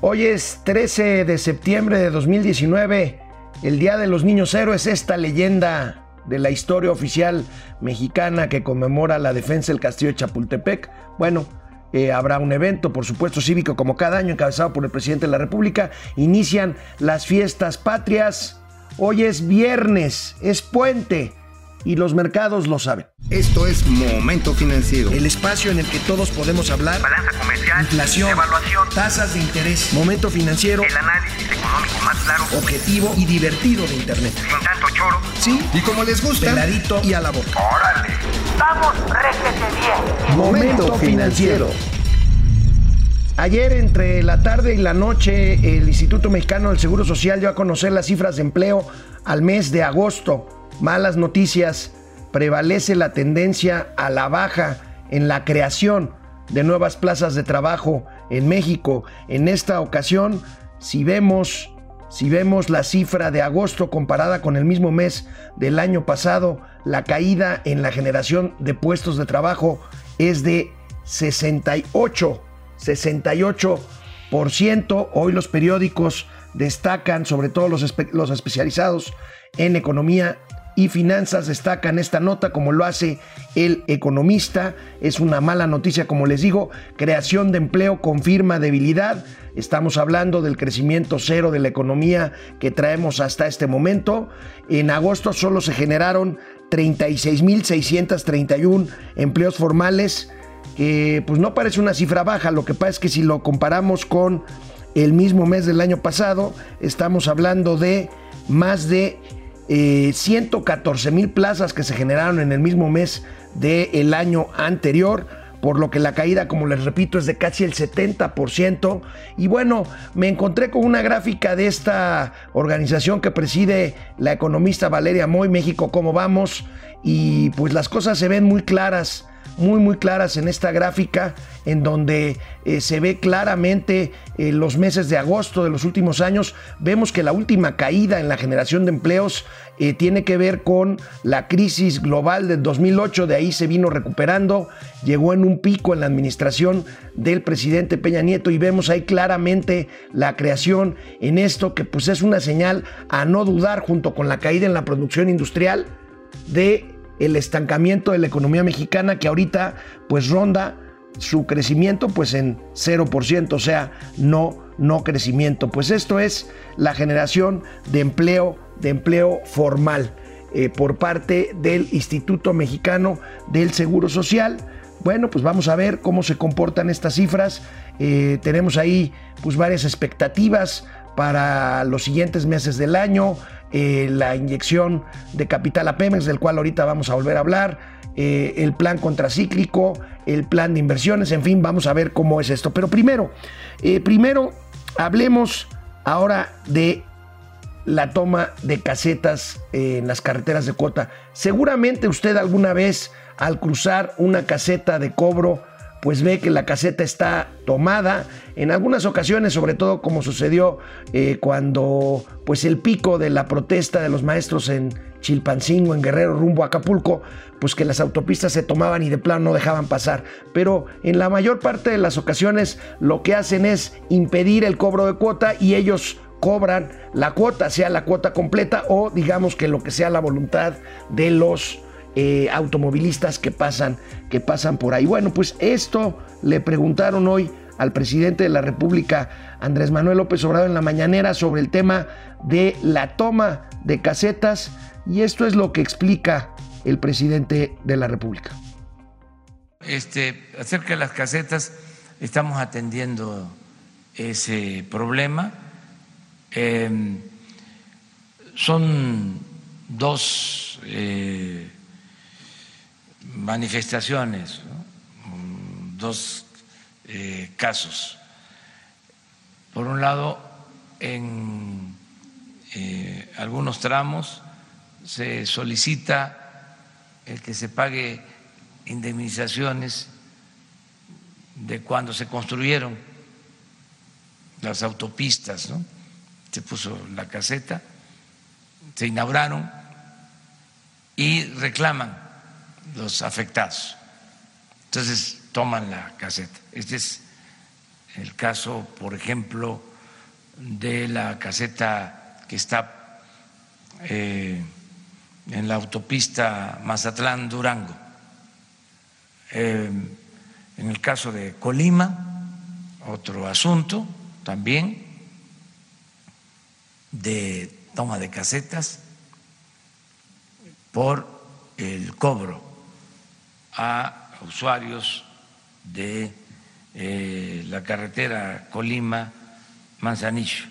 Hoy es 13 de septiembre de 2019, el Día de los Niños Héroes, esta leyenda de la historia oficial mexicana que conmemora la defensa del castillo de Chapultepec. Bueno, eh, habrá un evento, por supuesto, cívico como cada año, encabezado por el presidente de la República. Inician las fiestas patrias. Hoy es viernes, es puente y los mercados lo saben. Esto es Momento Financiero. El espacio en el que todos podemos hablar. Balanza comercial. Inflación. Evaluación. Tasas de interés. Momento Financiero. El análisis económico más claro. Objetivo y divertido de Internet. Sin tanto choro. Sí. Y como les gusta. Peladito y a la boca. ¡Órale! ¡Vamos, réjete bien! Momento Financiero. Ayer entre la tarde y la noche el Instituto Mexicano del Seguro Social dio a conocer las cifras de empleo al mes de agosto malas noticias, prevalece la tendencia a la baja en la creación de nuevas plazas de trabajo en México. En esta ocasión, si vemos, si vemos la cifra de agosto comparada con el mismo mes del año pasado, la caída en la generación de puestos de trabajo es de 68, 68%. Hoy los periódicos destacan, sobre todo los, los especializados en economía y Finanzas destacan esta nota como lo hace el economista. Es una mala noticia, como les digo. Creación de empleo confirma debilidad. Estamos hablando del crecimiento cero de la economía que traemos hasta este momento. En agosto solo se generaron 36.631 empleos formales, que pues no parece una cifra baja. Lo que pasa es que si lo comparamos con el mismo mes del año pasado, estamos hablando de más de 114 eh, mil plazas que se generaron en el mismo mes del año anterior por lo que la caída, como les repito, es de casi el 70%. Y bueno, me encontré con una gráfica de esta organización que preside la economista Valeria Moy, México, ¿cómo vamos? Y pues las cosas se ven muy claras muy muy claras en esta gráfica en donde eh, se ve claramente eh, los meses de agosto de los últimos años. Vemos que la última caída en la generación de empleos eh, tiene que ver con la crisis global del 2008, de ahí se vino recuperando, llegó en un pico en la administración del presidente Peña Nieto y vemos ahí claramente la creación en esto que pues es una señal a no dudar junto con la caída en la producción industrial de el estancamiento de la economía mexicana que ahorita pues ronda su crecimiento pues en 0%, o sea, no no crecimiento. Pues esto es la generación de empleo, de empleo formal eh, por parte del Instituto Mexicano del Seguro Social. Bueno, pues vamos a ver cómo se comportan estas cifras. Eh, tenemos ahí pues varias expectativas para los siguientes meses del año. Eh, la inyección de capital a Pemex, del cual ahorita vamos a volver a hablar, eh, el plan contracíclico, el plan de inversiones, en fin, vamos a ver cómo es esto. Pero primero, eh, primero hablemos ahora de la toma de casetas en las carreteras de cuota. Seguramente usted alguna vez al cruzar una caseta de cobro pues ve que la caseta está tomada. En algunas ocasiones, sobre todo como sucedió eh, cuando pues el pico de la protesta de los maestros en Chilpancingo, en Guerrero, rumbo a Acapulco, pues que las autopistas se tomaban y de plano no dejaban pasar. Pero en la mayor parte de las ocasiones lo que hacen es impedir el cobro de cuota y ellos cobran la cuota, sea la cuota completa o digamos que lo que sea la voluntad de los eh, automovilistas que pasan, que pasan por ahí. Bueno, pues esto le preguntaron hoy al presidente de la República, Andrés Manuel López Obrador, en la mañanera sobre el tema de la toma de casetas y esto es lo que explica el presidente de la República. Este, acerca de las casetas, estamos atendiendo ese problema. Em, son dos eh, manifestaciones, mm, dos eh, casos. Por un lado, en eh, algunos tramos se solicita el que se pague indemnizaciones de cuando se construyeron las autopistas, ¿no? Se puso la caseta, se inauguraron y reclaman los afectados. Entonces toman la caseta. Este es el caso, por ejemplo, de la caseta que está eh, en la autopista Mazatlán-Durango. Eh, en el caso de Colima, otro asunto también de toma de casetas por el cobro a usuarios de eh, la carretera Colima-Manzanillo.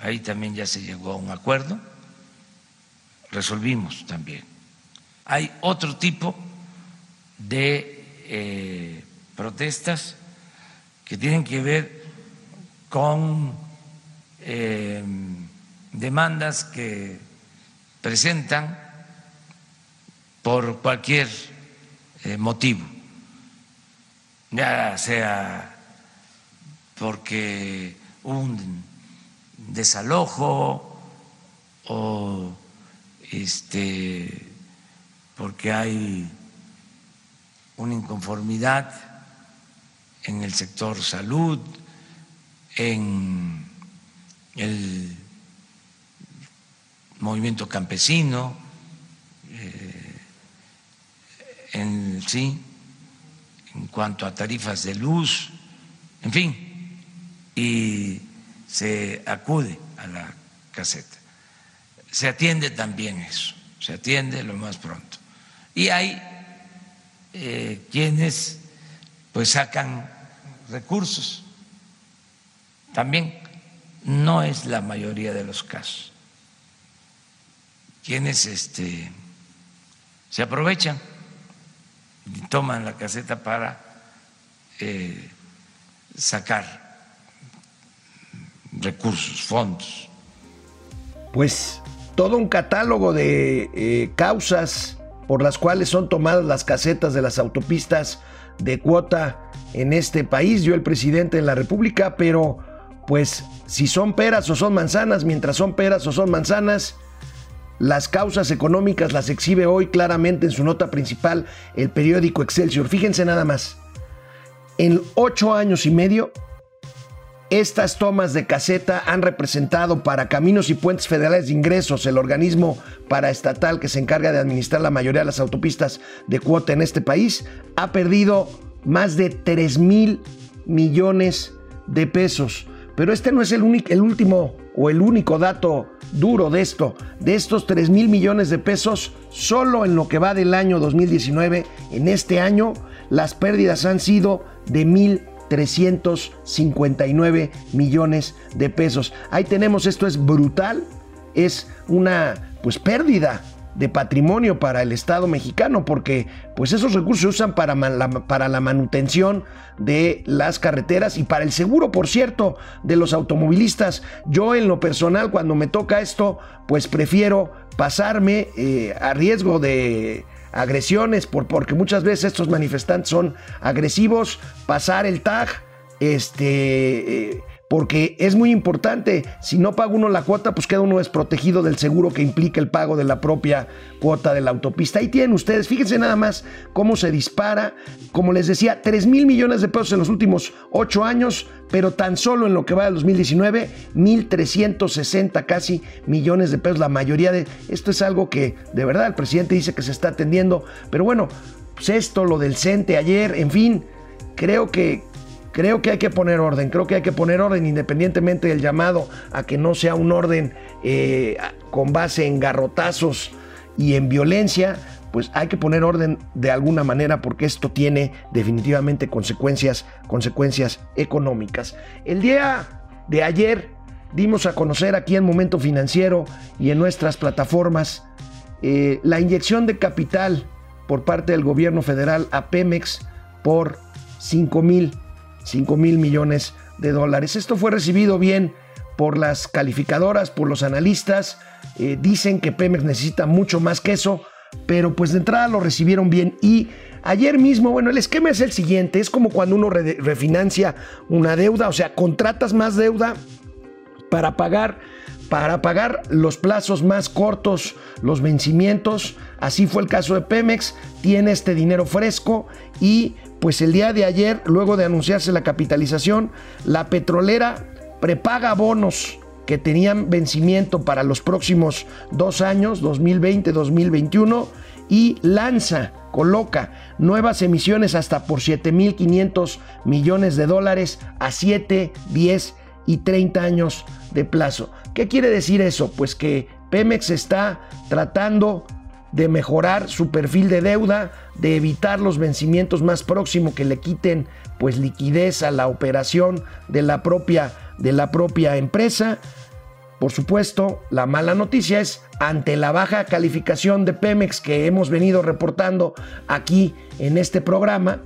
Ahí también ya se llegó a un acuerdo, resolvimos también. Hay otro tipo de eh, protestas que tienen que ver con eh, demandas que presentan por cualquier motivo. Ya sea porque un desalojo o este porque hay una inconformidad en el sector salud, en el movimiento campesino, eh, en sí, en cuanto a tarifas de luz, en fin, y se acude a la caseta. Se atiende también eso, se atiende lo más pronto. Y hay eh, quienes pues sacan recursos. También no es la mayoría de los casos. Quienes este, se aprovechan toman la caseta para eh, sacar recursos, fondos. Pues todo un catálogo de eh, causas por las cuales son tomadas las casetas de las autopistas de cuota en este país, yo el presidente de la República, pero pues si son peras o son manzanas, mientras son peras o son manzanas, las causas económicas las exhibe hoy claramente en su nota principal el periódico Excelsior. Fíjense nada más. En ocho años y medio, estas tomas de caseta han representado para Caminos y Puentes Federales de Ingresos, el organismo paraestatal que se encarga de administrar la mayoría de las autopistas de cuota en este país, ha perdido más de 3 mil millones de pesos. Pero este no es el, el último o el único dato duro de esto, de estos 3 mil millones de pesos, solo en lo que va del año 2019, en este año, las pérdidas han sido de 1.359 millones de pesos. Ahí tenemos, esto es brutal, es una pues pérdida de patrimonio para el Estado mexicano, porque pues esos recursos se usan para, la, para la manutención de las carreteras y para el seguro, por cierto, de los automovilistas. Yo en lo personal, cuando me toca esto, pues prefiero pasarme eh, a riesgo de agresiones, por, porque muchas veces estos manifestantes son agresivos, pasar el tag, este... Eh, porque es muy importante. Si no paga uno la cuota, pues queda uno desprotegido del seguro que implica el pago de la propia cuota de la autopista. Ahí tienen ustedes, fíjense nada más cómo se dispara. Como les decía, 3 mil millones de pesos en los últimos 8 años, pero tan solo en lo que va del 2019, 1.360 casi millones de pesos. La mayoría de esto es algo que de verdad el presidente dice que se está atendiendo. Pero bueno, pues esto, lo del CENTE ayer, en fin, creo que Creo que hay que poner orden, creo que hay que poner orden independientemente del llamado a que no sea un orden eh, con base en garrotazos y en violencia, pues hay que poner orden de alguna manera porque esto tiene definitivamente consecuencias, consecuencias económicas. El día de ayer dimos a conocer aquí en Momento Financiero y en nuestras plataformas eh, la inyección de capital por parte del gobierno federal a Pemex por 5 mil 5 mil millones de dólares. Esto fue recibido bien por las calificadoras, por los analistas. Eh, dicen que Pemex necesita mucho más que eso, pero pues de entrada lo recibieron bien. Y ayer mismo, bueno, el esquema es el siguiente, es como cuando uno refinancia una deuda, o sea, contratas más deuda para pagar para pagar los plazos más cortos, los vencimientos. Así fue el caso de Pemex, tiene este dinero fresco y pues el día de ayer, luego de anunciarse la capitalización, la petrolera prepaga bonos que tenían vencimiento para los próximos dos años, 2020-2021, y lanza, coloca nuevas emisiones hasta por 7.500 millones de dólares a 7, 10 y 30 años plazo. ¿Qué quiere decir eso? Pues que Pemex está tratando de mejorar su perfil de deuda, de evitar los vencimientos más próximos que le quiten pues liquidez a la operación de la propia de la propia empresa. Por supuesto, la mala noticia es ante la baja calificación de Pemex que hemos venido reportando aquí en este programa,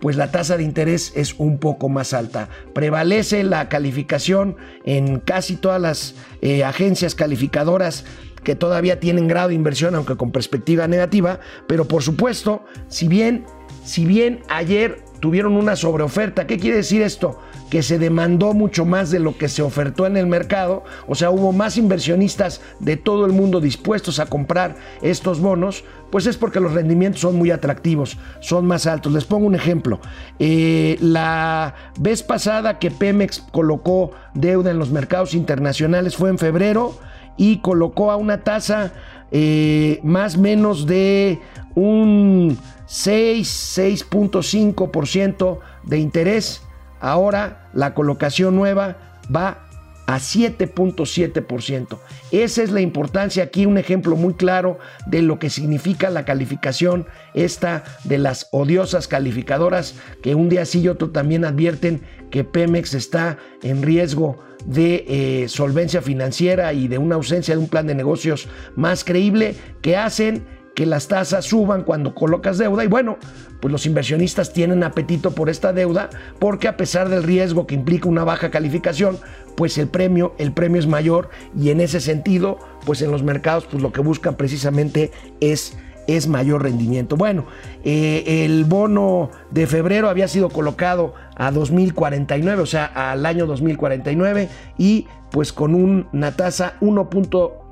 pues la tasa de interés es un poco más alta. Prevalece la calificación en casi todas las eh, agencias calificadoras que todavía tienen grado de inversión, aunque con perspectiva negativa, pero por supuesto, si bien, si bien ayer tuvieron una sobreoferta, ¿qué quiere decir esto? Que se demandó mucho más de lo que se ofertó en el mercado, o sea, hubo más inversionistas de todo el mundo dispuestos a comprar estos bonos, pues es porque los rendimientos son muy atractivos, son más altos. Les pongo un ejemplo. Eh, la vez pasada que Pemex colocó deuda en los mercados internacionales fue en febrero y colocó a una tasa eh, más menos de un 6, 6.5% de interés Ahora la colocación nueva va a 7.7%. Esa es la importancia aquí, un ejemplo muy claro de lo que significa la calificación esta de las odiosas calificadoras que un día sí y otro también advierten que Pemex está en riesgo de eh, solvencia financiera y de una ausencia de un plan de negocios más creíble que hacen que las tasas suban cuando colocas deuda y bueno, pues los inversionistas tienen apetito por esta deuda porque a pesar del riesgo que implica una baja calificación, pues el premio, el premio es mayor y en ese sentido, pues en los mercados pues lo que buscan precisamente es es mayor rendimiento. Bueno, eh, el bono de febrero había sido colocado a 2049, o sea, al año 2049 y pues con una tasa 1.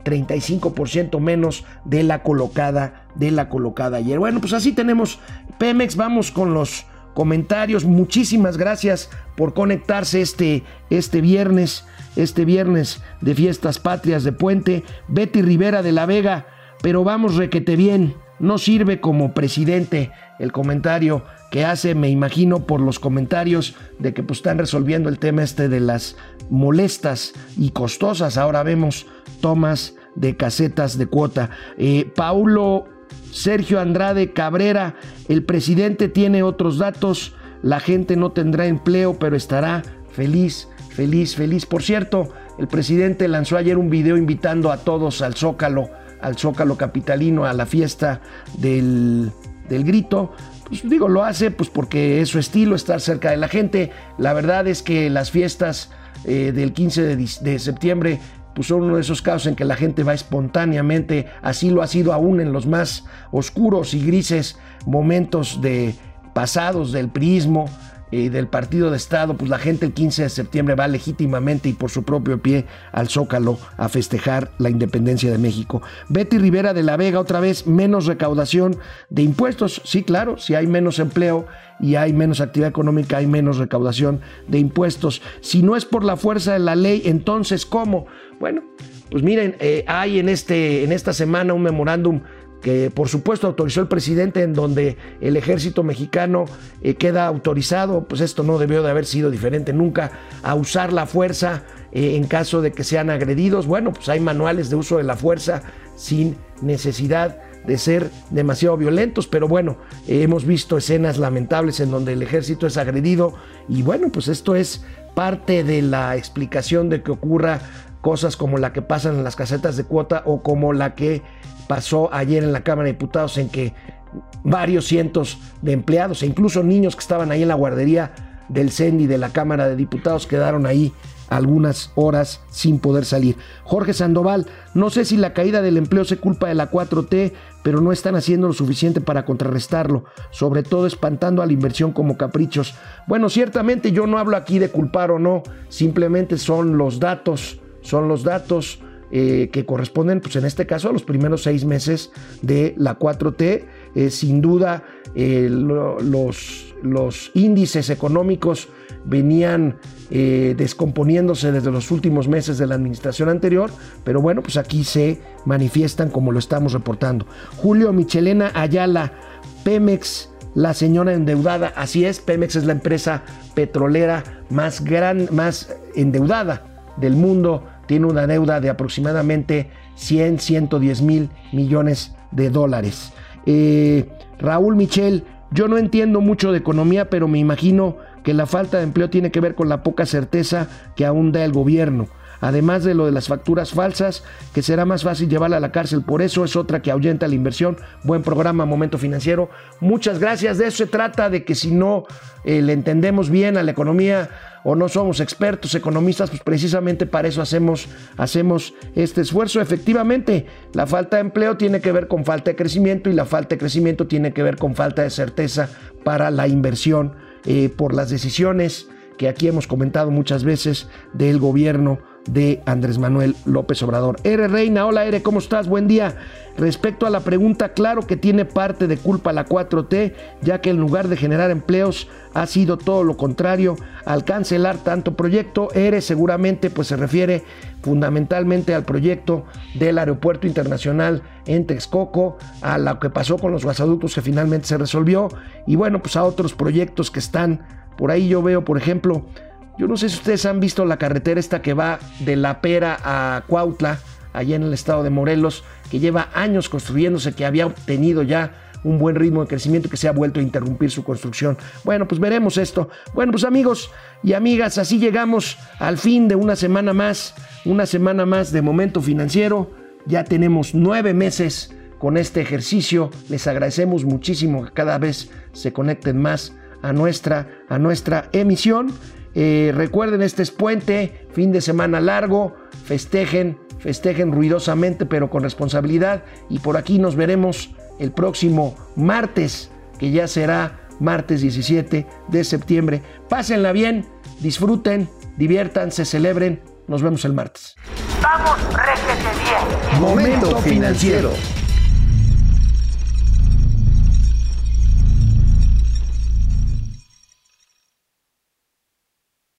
35% menos de la colocada de la colocada ayer. Bueno, pues así tenemos Pemex, vamos con los comentarios. Muchísimas gracias por conectarse este, este viernes, este viernes de fiestas patrias de Puente. Betty Rivera de la Vega, pero vamos requete bien. No sirve como presidente el comentario que hace, me imagino, por los comentarios de que pues, están resolviendo el tema este de las molestas y costosas. Ahora vemos tomas de casetas de cuota. Eh, Paulo Sergio Andrade Cabrera, el presidente tiene otros datos, la gente no tendrá empleo, pero estará feliz, feliz, feliz. Por cierto, el presidente lanzó ayer un video invitando a todos al Zócalo, al Zócalo capitalino, a la fiesta del, del grito. Pues digo, lo hace pues porque es su estilo, estar cerca de la gente. La verdad es que las fiestas eh, del 15 de, septiembre pues son uno de esos casos en que la gente va espontáneamente, así lo ha sido aún en los más oscuros y grises momentos de pasados del prismo y del partido de Estado, pues la gente el 15 de septiembre va legítimamente y por su propio pie al Zócalo a festejar la independencia de México. Betty Rivera de la Vega, otra vez, menos recaudación de impuestos. Sí, claro, si hay menos empleo y hay menos actividad económica, hay menos recaudación de impuestos. Si no es por la fuerza de la ley, entonces, ¿cómo? Bueno, pues miren, eh, hay en, este, en esta semana un memorándum que por supuesto autorizó el presidente en donde el ejército mexicano eh, queda autorizado, pues esto no debió de haber sido diferente nunca, a usar la fuerza eh, en caso de que sean agredidos. Bueno, pues hay manuales de uso de la fuerza sin necesidad de ser demasiado violentos, pero bueno, hemos visto escenas lamentables en donde el ejército es agredido y bueno, pues esto es parte de la explicación de que ocurra cosas como la que pasan en las casetas de cuota o como la que pasó ayer en la Cámara de Diputados en que varios cientos de empleados e incluso niños que estaban ahí en la guardería del CENDI de la Cámara de Diputados quedaron ahí algunas horas sin poder salir. Jorge Sandoval, no sé si la caída del empleo se culpa de la 4T, pero no están haciendo lo suficiente para contrarrestarlo, sobre todo espantando a la inversión como caprichos. Bueno, ciertamente yo no hablo aquí de culpar o no, simplemente son los datos, son los datos eh, que corresponden, pues en este caso, a los primeros seis meses de la 4T. eh, sin duda eh, lo- los, los índices económicos venían descomponiéndose desde los últimos meses de la administración anterior, pero bueno, pues aquí se manifiestan como lo estamos reportando. Julio Michelena Ayala, Pemex, la señora endeudada, así es, Pemex es la empresa petrolera más gran, más endeudada del mundo, tiene una deuda de aproximadamente 100, 110 mil millones de dólares. Eh, Raúl Michel, yo no entiendo mucho de economía, pero me imagino que la falta de empleo tiene que ver con la poca certeza que aún da el gobierno. Además de lo de las facturas falsas, que será más fácil llevarla a la cárcel. Por eso es otra que ahuyenta la inversión. Buen programa, Momento Financiero. Muchas gracias. De eso se trata, de que si no eh, le entendemos bien a la economía o no somos expertos economistas, pues precisamente para eso hacemos, hacemos este esfuerzo. Efectivamente, la falta de empleo tiene que ver con falta de crecimiento y la falta de crecimiento tiene que ver con falta de certeza para la inversión eh, por las decisiones que aquí hemos comentado muchas veces del gobierno de Andrés Manuel López Obrador. Ere Reina, hola Ere, ¿cómo estás? Buen día. Respecto a la pregunta, claro que tiene parte de culpa la 4T, ya que en lugar de generar empleos ha sido todo lo contrario al cancelar tanto proyecto. Ere seguramente pues se refiere fundamentalmente al proyecto del aeropuerto internacional en Texcoco, a lo que pasó con los gasoductos que finalmente se resolvió y bueno, pues a otros proyectos que están por ahí yo veo, por ejemplo, yo no sé si ustedes han visto la carretera esta que va de La Pera a Cuautla, allá en el estado de Morelos, que lleva años construyéndose, que había obtenido ya un buen ritmo de crecimiento que se ha vuelto a interrumpir su construcción. Bueno, pues veremos esto. Bueno, pues amigos y amigas, así llegamos al fin de una semana más, una semana más de momento financiero. Ya tenemos nueve meses con este ejercicio. Les agradecemos muchísimo que cada vez se conecten más a nuestra, a nuestra emisión. Eh, recuerden, este es puente, fin de semana largo, festejen, festejen ruidosamente pero con responsabilidad y por aquí nos veremos el próximo martes, que ya será martes 17 de septiembre. Pásenla bien, disfruten, diviértanse, celebren. Nos vemos el martes. Vamos, réjete bien. Momento financiero.